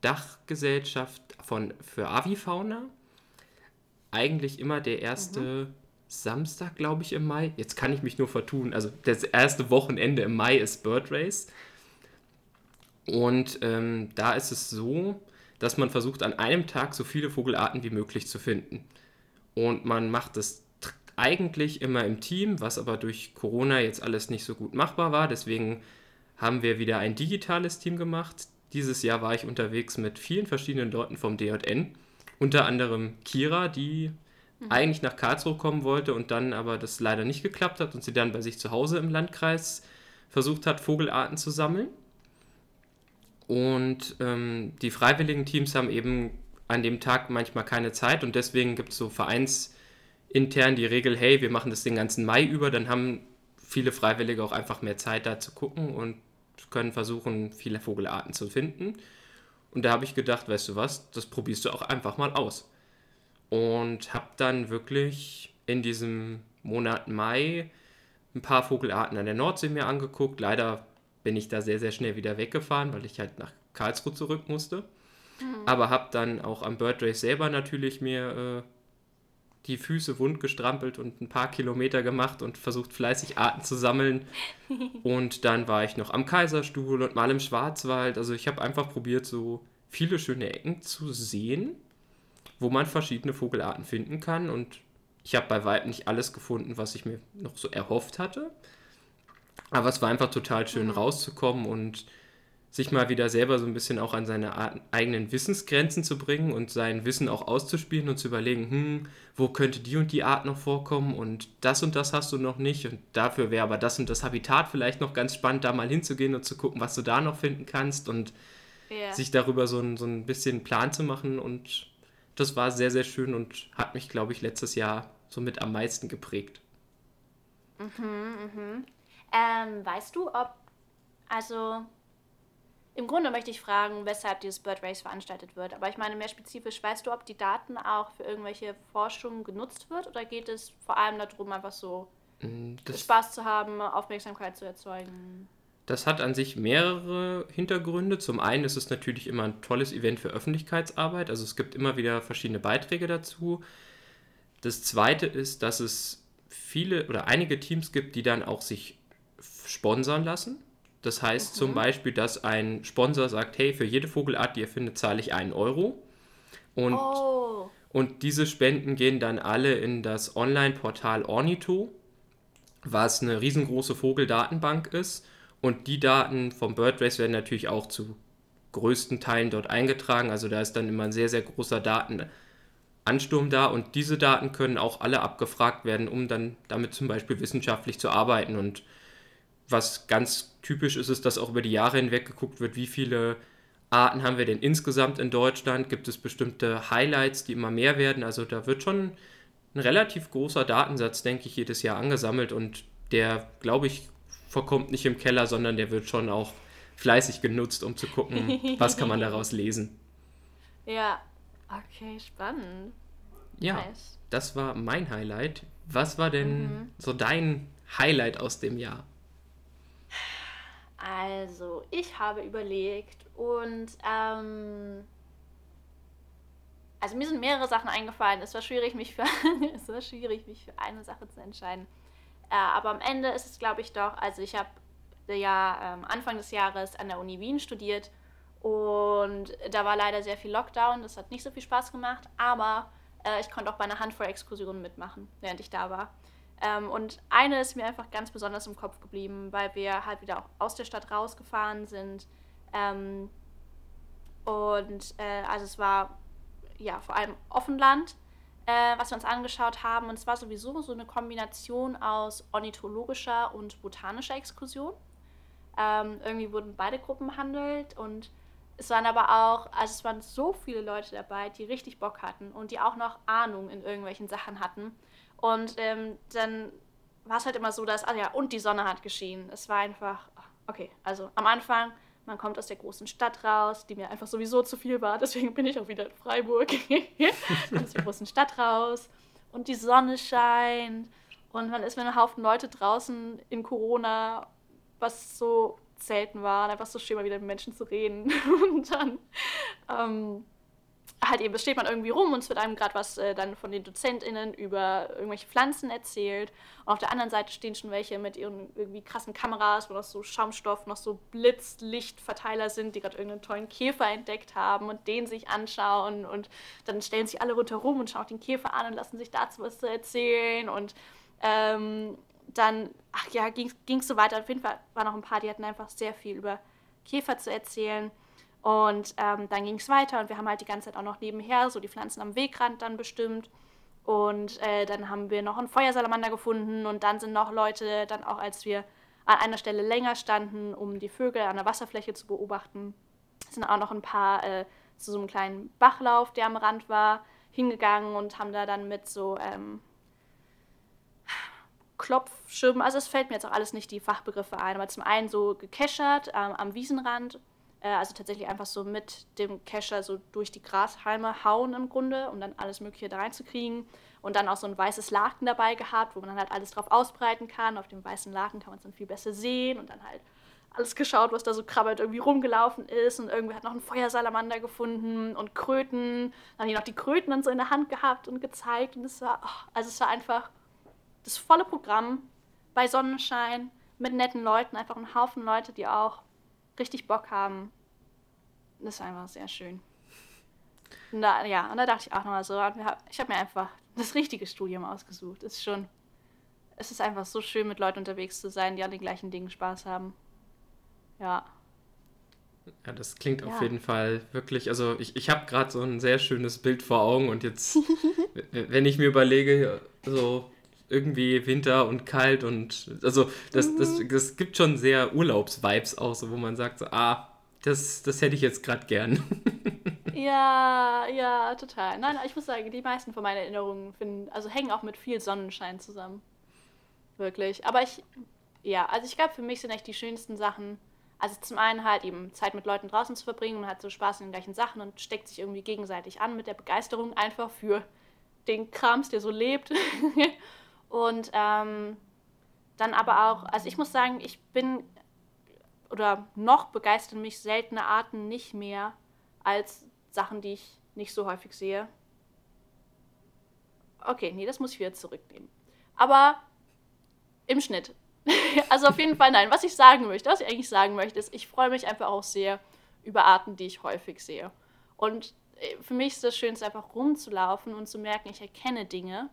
B: Dachgesellschaft von, für Avifauna. Eigentlich immer der erste mhm. Samstag, glaube ich, im Mai. Jetzt kann ich mich nur vertun. Also das erste Wochenende im Mai ist Bird Race. Und ähm, da ist es so, dass man versucht, an einem Tag so viele Vogelarten wie möglich zu finden. Und man macht es eigentlich immer im Team, was aber durch Corona jetzt alles nicht so gut machbar war. Deswegen haben wir wieder ein digitales Team gemacht. Dieses Jahr war ich unterwegs mit vielen verschiedenen Leuten vom DJN. Unter anderem Kira, die mhm. eigentlich nach Karlsruhe kommen wollte und dann aber das leider nicht geklappt hat und sie dann bei sich zu Hause im Landkreis versucht hat, Vogelarten zu sammeln. Und ähm, die freiwilligen Teams haben eben an dem Tag manchmal keine Zeit und deswegen gibt es so vereinsintern die Regel, hey, wir machen das den ganzen Mai über, dann haben viele Freiwillige auch einfach mehr Zeit da zu gucken und können versuchen, viele Vogelarten zu finden. Und da habe ich gedacht, weißt du was, das probierst du auch einfach mal aus. Und habe dann wirklich in diesem Monat Mai ein paar Vogelarten an der Nordsee mir angeguckt. Leider bin ich da sehr, sehr schnell wieder weggefahren, weil ich halt nach Karlsruhe zurück musste. Mhm. Aber habe dann auch am Bird Race selber natürlich mir äh, die Füße wund gestrampelt und ein paar Kilometer gemacht und versucht fleißig Arten zu sammeln. und dann war ich noch am Kaiserstuhl und mal im Schwarzwald. Also ich habe einfach probiert, so viele schöne Ecken zu sehen, wo man verschiedene Vogelarten finden kann. Und ich habe bei weitem nicht alles gefunden, was ich mir noch so erhofft hatte. Aber es war einfach total schön mhm. rauszukommen und sich mal wieder selber so ein bisschen auch an seine eigenen Wissensgrenzen zu bringen und sein Wissen auch auszuspielen und zu überlegen, hm, wo könnte die und die Art noch vorkommen und das und das hast du noch nicht und dafür wäre aber das und das Habitat vielleicht noch ganz spannend, da mal hinzugehen und zu gucken, was du da noch finden kannst und yeah. sich darüber so ein, so ein bisschen Plan zu machen und das war sehr, sehr schön und hat mich, glaube ich, letztes Jahr somit am meisten geprägt.
A: Mhm, mhm. Ähm, weißt du, ob, also im Grunde möchte ich fragen, weshalb dieses Bird Race veranstaltet wird. Aber ich meine mehr spezifisch, weißt du, ob die Daten auch für irgendwelche Forschung genutzt wird oder geht es vor allem darum, einfach so mm, das Spaß zu haben, Aufmerksamkeit zu erzeugen?
B: Das hat an sich mehrere Hintergründe. Zum einen ist es natürlich immer ein tolles Event für Öffentlichkeitsarbeit. Also es gibt immer wieder verschiedene Beiträge dazu. Das zweite ist, dass es viele oder einige Teams gibt, die dann auch sich sponsern lassen. Das heißt mhm. zum Beispiel, dass ein Sponsor sagt, hey, für jede Vogelart, die ihr findet, zahle ich einen Euro. Und, oh. und diese Spenden gehen dann alle in das Online-Portal Ornito, was eine riesengroße Vogeldatenbank ist. Und die Daten vom Bird Race werden natürlich auch zu größten Teilen dort eingetragen. Also da ist dann immer ein sehr, sehr großer Datenansturm da. Und diese Daten können auch alle abgefragt werden, um dann damit zum Beispiel wissenschaftlich zu arbeiten. Und was ganz typisch ist, ist, dass auch über die Jahre hinweg geguckt wird, wie viele Arten haben wir denn insgesamt in Deutschland? Gibt es bestimmte Highlights, die immer mehr werden? Also da wird schon ein relativ großer Datensatz, denke ich, jedes Jahr angesammelt und der, glaube ich, verkommt nicht im Keller, sondern der wird schon auch fleißig genutzt, um zu gucken, was kann man daraus lesen.
A: Ja, okay, spannend.
B: Ja, nice. das war mein Highlight. Was war denn mhm. so dein Highlight aus dem Jahr?
A: Also, ich habe überlegt und ähm, also mir sind mehrere Sachen eingefallen. Es war schwierig, mich für, es war schwierig, mich für eine Sache zu entscheiden. Äh, aber am Ende ist es, glaube ich, doch, also ich habe ja ähm, Anfang des Jahres an der Uni Wien studiert und da war leider sehr viel Lockdown. Das hat nicht so viel Spaß gemacht, aber äh, ich konnte auch bei einer Handvoll Exkursionen mitmachen, während ich da war. Ähm, und eine ist mir einfach ganz besonders im Kopf geblieben, weil wir halt wieder auch aus der Stadt rausgefahren sind. Ähm, und äh, also es war ja vor allem Offenland, äh, was wir uns angeschaut haben. Und es war sowieso so eine Kombination aus ornithologischer und botanischer Exkursion. Ähm, irgendwie wurden beide Gruppen behandelt und es waren aber auch, also es waren so viele Leute dabei, die richtig Bock hatten und die auch noch Ahnung in irgendwelchen Sachen hatten. Und ähm, dann war es halt immer so, dass, ah ja, und die Sonne hat geschienen. Es war einfach, okay, also am Anfang, man kommt aus der großen Stadt raus, die mir einfach sowieso zu viel war, deswegen bin ich auch wieder in Freiburg. aus der großen Stadt raus und die Sonne scheint und man ist mit einem Haufen Leute draußen in Corona, was so selten war, einfach so schön mal wieder mit Menschen zu reden. und dann ähm, halt eben, steht man irgendwie rum und es wird einem gerade was äh, dann von den DozentInnen über irgendwelche Pflanzen erzählt. Und auf der anderen Seite stehen schon welche mit ihren irgendwie krassen Kameras, wo noch so Schaumstoff, noch so Blitzlichtverteiler sind, die gerade irgendeinen tollen Käfer entdeckt haben und den sich anschauen. Und dann stellen sich alle rundherum und schauen auch den Käfer an und lassen sich dazu was erzählen. Und ähm, dann, ach ja, ging es so weiter. Auf jeden Fall waren noch ein paar, die hatten einfach sehr viel über Käfer zu erzählen. Und ähm, dann ging es weiter und wir haben halt die ganze Zeit auch noch nebenher so die Pflanzen am Wegrand dann bestimmt. Und äh, dann haben wir noch einen Feuersalamander gefunden und dann sind noch Leute, dann auch als wir an einer Stelle länger standen, um die Vögel an der Wasserfläche zu beobachten, sind auch noch ein paar äh, zu so einem kleinen Bachlauf, der am Rand war, hingegangen und haben da dann mit so ähm, Klopfschirmen, also es fällt mir jetzt auch alles nicht die Fachbegriffe ein, aber zum einen so gekeschert ähm, am Wiesenrand also tatsächlich einfach so mit dem Kescher so durch die Grashalme hauen im Grunde, um dann alles Mögliche da reinzukriegen. Und dann auch so ein weißes Laken dabei gehabt, wo man dann halt alles drauf ausbreiten kann. Auf dem weißen Laken kann man es dann viel besser sehen und dann halt alles geschaut, was da so krabbelt irgendwie rumgelaufen ist. Und irgendwer hat noch einen Feuersalamander gefunden und Kröten. Dann haben die noch die Kröten dann so in der Hand gehabt und gezeigt. Und es war, oh, also es war einfach das volle Programm bei Sonnenschein mit netten Leuten, einfach ein Haufen Leute, die auch richtig Bock haben. Das ist einfach sehr schön. Und da, ja, und da dachte ich auch nochmal so, ich habe mir einfach das richtige Studium ausgesucht. Es ist schon, es ist einfach so schön, mit Leuten unterwegs zu sein, die an den gleichen Dingen Spaß haben. Ja.
B: Ja, das klingt ja. auf jeden Fall wirklich, also ich, ich habe gerade so ein sehr schönes Bild vor Augen und jetzt, wenn ich mir überlege, so irgendwie Winter und kalt und also das, das, mhm. das gibt schon sehr Urlaubsvibes auch, so, wo man sagt, so, ah, das, das hätte ich jetzt gerade gern.
A: ja, ja, total. Nein, ich muss sagen, die meisten von meinen Erinnerungen finden, also hängen auch mit viel Sonnenschein zusammen. Wirklich. Aber ich, ja, also ich glaube, für mich sind echt die schönsten Sachen, also zum einen halt eben Zeit mit Leuten draußen zu verbringen, man hat so Spaß in den gleichen Sachen und steckt sich irgendwie gegenseitig an mit der Begeisterung einfach für den Krams, der so lebt. Und ähm, dann aber auch, also ich muss sagen, ich bin oder noch begeistern mich seltene Arten nicht mehr als Sachen, die ich nicht so häufig sehe. Okay, nee, das muss ich wieder zurücknehmen. Aber im Schnitt. also auf jeden Fall nein. Was ich sagen möchte, was ich eigentlich sagen möchte, ist, ich freue mich einfach auch sehr über Arten, die ich häufig sehe. Und äh, für mich ist das Schönste, einfach rumzulaufen und zu merken, ich erkenne Dinge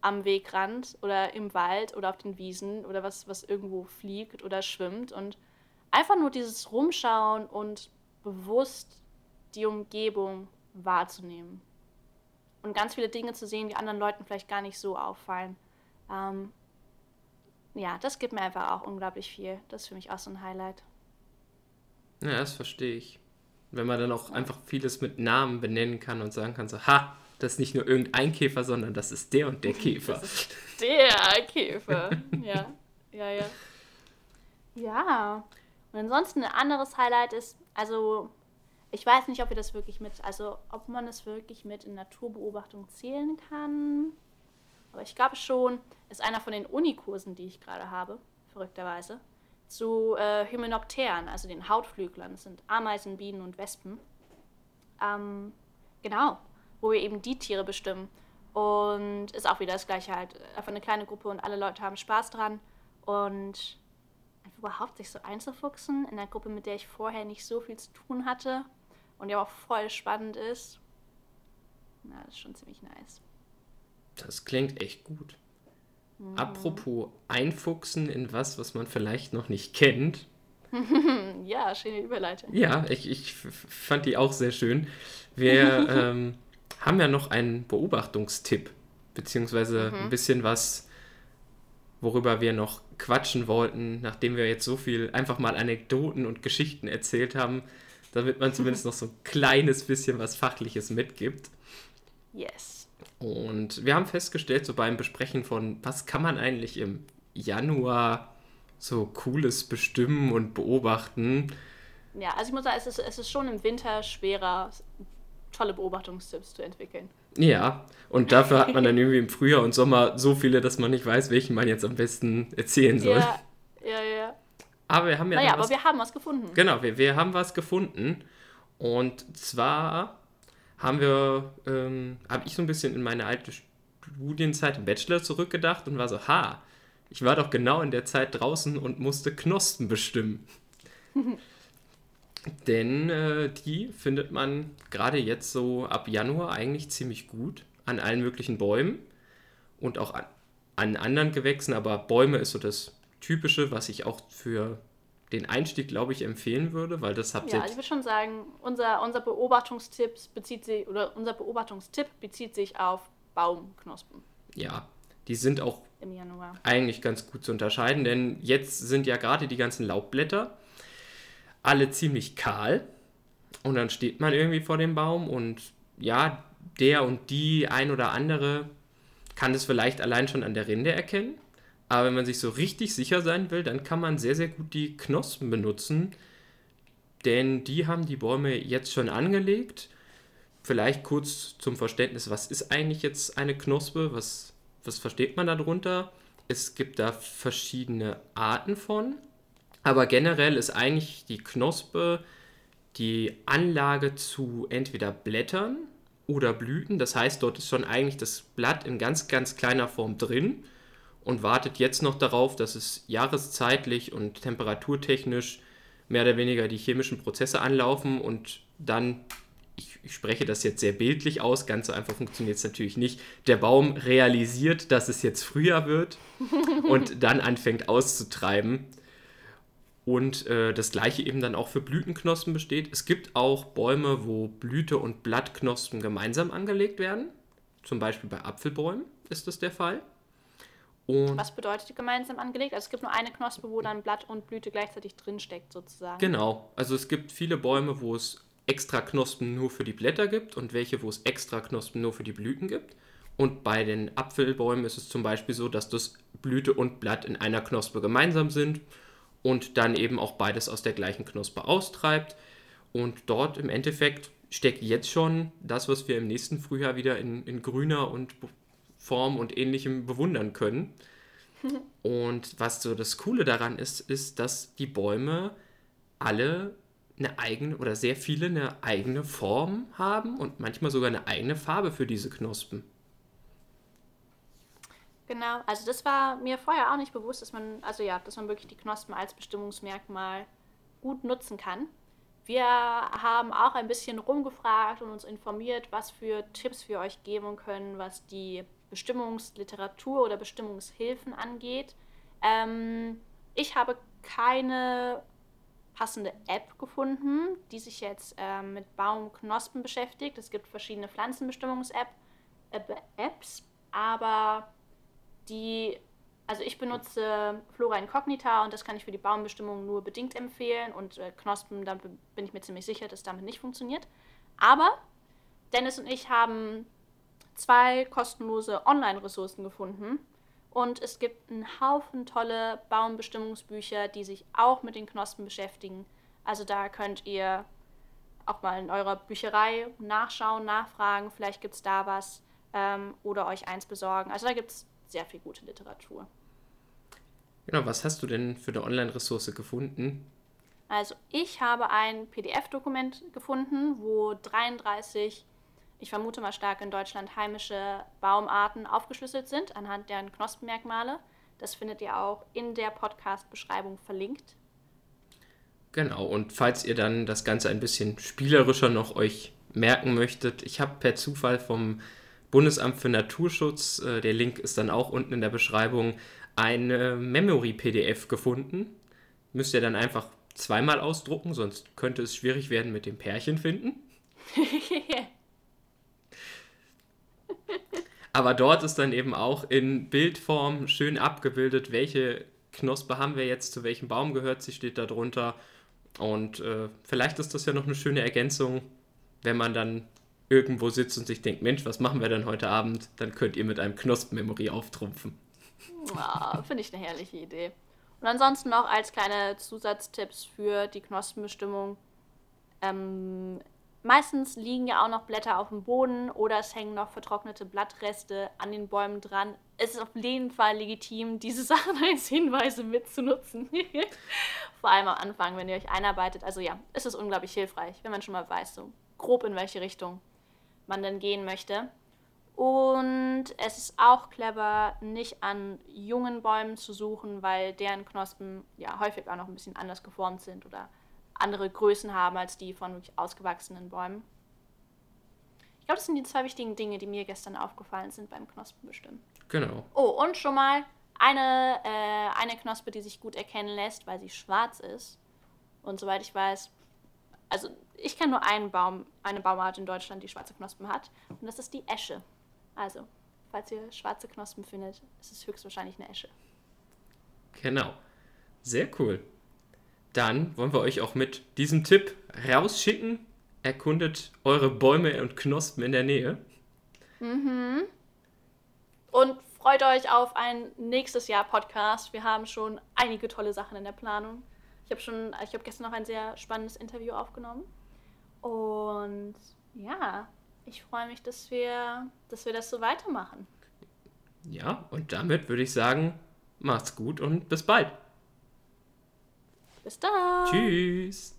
A: am Wegrand oder im Wald oder auf den Wiesen oder was, was irgendwo fliegt oder schwimmt. Und einfach nur dieses Rumschauen und bewusst die Umgebung wahrzunehmen. Und ganz viele Dinge zu sehen, die anderen Leuten vielleicht gar nicht so auffallen. Ähm, ja, das gibt mir einfach auch unglaublich viel. Das ist für mich auch so ein Highlight.
B: Ja, das verstehe ich. Wenn man dann auch einfach vieles mit Namen benennen kann und sagen kann, so, ha, das ist nicht nur irgendein Käfer, sondern das ist der und der Käfer. Das
A: der Käfer. ja, ja, ja. Ja. Und ansonsten ein anderes Highlight ist, also ich weiß nicht, ob wir das wirklich mit, also ob man es wirklich mit in Naturbeobachtung zählen kann. Aber ich glaube schon, ist einer von den Unikursen, die ich gerade habe, verrückterweise, zu äh, Hymenopteren, also den Hautflüglern. Das sind Ameisen, Bienen und Wespen. Ähm, genau wo wir eben die Tiere bestimmen. Und ist auch wieder das Gleiche halt. Einfach eine kleine Gruppe und alle Leute haben Spaß dran. Und einfach überhaupt sich so einzufuchsen in einer Gruppe, mit der ich vorher nicht so viel zu tun hatte und die auch voll spannend ist. Na, das ist schon ziemlich nice.
B: Das klingt echt gut. Mhm. Apropos einfuchsen in was, was man vielleicht noch nicht kennt.
A: ja, schöne Überleitung.
B: Ja, ich, ich fand die auch sehr schön. Wir ähm, haben ja noch einen Beobachtungstipp, beziehungsweise mhm. ein bisschen was, worüber wir noch quatschen wollten, nachdem wir jetzt so viel einfach mal Anekdoten und Geschichten erzählt haben, damit man zumindest noch so ein kleines bisschen was Fachliches mitgibt.
A: Yes.
B: Und wir haben festgestellt, so beim Besprechen von, was kann man eigentlich im Januar so Cooles bestimmen und beobachten.
A: Ja, also ich muss sagen, es ist, es ist schon im Winter schwerer, tolle Beobachtungstipps zu entwickeln.
B: Ja, und dafür hat man dann irgendwie im Frühjahr und Sommer so viele, dass man nicht weiß, welchen man jetzt am besten erzählen soll.
A: Ja, ja, ja.
B: Aber wir haben ja.
A: Naja, aber was, wir haben was gefunden.
B: Genau, wir, wir haben was gefunden. Und zwar haben wir, ähm, habe ich so ein bisschen in meine alte Studienzeit im Bachelor zurückgedacht und war so, ha, ich war doch genau in der Zeit draußen und musste Knospen bestimmen. Denn äh, die findet man gerade jetzt so ab Januar eigentlich ziemlich gut an allen möglichen Bäumen und auch an, an anderen Gewächsen. Aber Bäume ist so das Typische, was ich auch für den Einstieg, glaube ich, empfehlen würde, weil das habt
A: Ja, ich würde schon sagen, unser, unser Beobachtungstipp bezieht sich oder unser Beobachtungstipp bezieht sich auf Baumknospen.
B: Ja, die sind auch
A: im Januar.
B: eigentlich ganz gut zu unterscheiden, denn jetzt sind ja gerade die ganzen Laubblätter alle ziemlich kahl und dann steht man irgendwie vor dem Baum und ja, der und die ein oder andere kann das vielleicht allein schon an der Rinde erkennen, aber wenn man sich so richtig sicher sein will, dann kann man sehr, sehr gut die Knospen benutzen, denn die haben die Bäume jetzt schon angelegt. Vielleicht kurz zum Verständnis, was ist eigentlich jetzt eine Knospe? Was, was versteht man darunter? Es gibt da verschiedene Arten von. Aber generell ist eigentlich die Knospe die Anlage zu entweder Blättern oder Blüten. Das heißt, dort ist schon eigentlich das Blatt in ganz, ganz kleiner Form drin und wartet jetzt noch darauf, dass es jahreszeitlich und temperaturtechnisch mehr oder weniger die chemischen Prozesse anlaufen und dann, ich, ich spreche das jetzt sehr bildlich aus, ganz so einfach funktioniert es natürlich nicht, der Baum realisiert, dass es jetzt Frühjahr wird und dann anfängt auszutreiben und äh, das gleiche eben dann auch für Blütenknospen besteht. Es gibt auch Bäume, wo Blüte und Blattknospen gemeinsam angelegt werden. Zum Beispiel bei Apfelbäumen ist das der Fall.
A: Und Was bedeutet gemeinsam angelegt? Also es gibt nur eine Knospe, wo dann Blatt und Blüte gleichzeitig drinsteckt, sozusagen.
B: Genau. Also es gibt viele Bäume, wo es extra Knospen nur für die Blätter gibt und welche, wo es extra Knospen nur für die Blüten gibt. Und bei den Apfelbäumen ist es zum Beispiel so, dass das Blüte und Blatt in einer Knospe gemeinsam sind und dann eben auch beides aus der gleichen Knospe austreibt. Und dort im Endeffekt steckt jetzt schon das, was wir im nächsten Frühjahr wieder in, in grüner und Form und ähnlichem bewundern können. und was so das Coole daran ist, ist, dass die Bäume alle eine eigene oder sehr viele eine eigene Form haben und manchmal sogar eine eigene Farbe für diese Knospen.
A: Genau, also das war mir vorher auch nicht bewusst, dass man, also ja, dass man wirklich die Knospen als Bestimmungsmerkmal gut nutzen kann. Wir haben auch ein bisschen rumgefragt und uns informiert, was für Tipps wir euch geben können, was die Bestimmungsliteratur oder Bestimmungshilfen angeht. Ähm, ich habe keine passende App gefunden, die sich jetzt äh, mit Baumknospen beschäftigt. Es gibt verschiedene Pflanzenbestimmungs-Apps, äh, aber die, also ich benutze Flora Incognita und das kann ich für die Baumbestimmung nur bedingt empfehlen und äh, Knospen, da bin ich mir ziemlich sicher, dass damit nicht funktioniert. Aber Dennis und ich haben zwei kostenlose Online-Ressourcen gefunden und es gibt einen Haufen tolle Baumbestimmungsbücher, die sich auch mit den Knospen beschäftigen. Also da könnt ihr auch mal in eurer Bücherei nachschauen, nachfragen, vielleicht gibt es da was ähm, oder euch eins besorgen. Also da gibt es sehr viel gute Literatur.
B: Genau, was hast du denn für eine Online-Ressource gefunden?
A: Also ich habe ein PDF-Dokument gefunden, wo 33, ich vermute mal stark in Deutschland, heimische Baumarten aufgeschlüsselt sind anhand deren Knospenmerkmale. Das findet ihr auch in der Podcast-Beschreibung verlinkt.
B: Genau, und falls ihr dann das Ganze ein bisschen spielerischer noch euch merken möchtet, ich habe per Zufall vom Bundesamt für Naturschutz, äh, der Link ist dann auch unten in der Beschreibung, eine Memory-PDF gefunden. Müsst ihr dann einfach zweimal ausdrucken, sonst könnte es schwierig werden mit dem Pärchen finden. Aber dort ist dann eben auch in Bildform schön abgebildet, welche Knospe haben wir jetzt, zu welchem Baum gehört sie, steht da drunter. Und äh, vielleicht ist das ja noch eine schöne Ergänzung, wenn man dann irgendwo sitzt und sich denkt, Mensch, was machen wir denn heute Abend? Dann könnt ihr mit einem Knospenmemory auftrumpfen.
A: Ja, Finde ich eine herrliche Idee. Und ansonsten noch als kleine Zusatztipps für die Knospenbestimmung. Ähm, meistens liegen ja auch noch Blätter auf dem Boden oder es hängen noch vertrocknete Blattreste an den Bäumen dran. Es ist auf jeden Fall legitim, diese Sachen als Hinweise mitzunutzen. Vor allem am Anfang, wenn ihr euch einarbeitet. Also ja, es ist unglaublich hilfreich, wenn man schon mal weiß, so grob in welche Richtung man denn gehen möchte. Und es ist auch clever, nicht an jungen Bäumen zu suchen, weil deren Knospen ja häufig auch noch ein bisschen anders geformt sind oder andere Größen haben als die von wirklich ausgewachsenen Bäumen. Ich glaube, das sind die zwei wichtigen Dinge, die mir gestern aufgefallen sind beim Knospen bestimmen.
B: Genau.
A: Oh, und schon mal eine, äh, eine Knospe, die sich gut erkennen lässt, weil sie schwarz ist. Und soweit ich weiß, also ich kenne nur einen Baum, eine Baumart in Deutschland, die schwarze Knospen hat. Und das ist die Esche. Also, falls ihr schwarze Knospen findet, ist es höchstwahrscheinlich eine Esche.
B: Genau. Sehr cool. Dann wollen wir euch auch mit diesem Tipp rausschicken. Erkundet eure Bäume und Knospen in der Nähe.
A: Mhm. Und freut euch auf ein nächstes Jahr Podcast. Wir haben schon einige tolle Sachen in der Planung. Ich habe schon, ich habe gestern noch ein sehr spannendes Interview aufgenommen. Und ja, ich freue mich, dass wir, dass wir das so weitermachen.
B: Ja, und damit würde ich sagen, macht's gut und bis bald.
A: Bis dann.
B: Tschüss.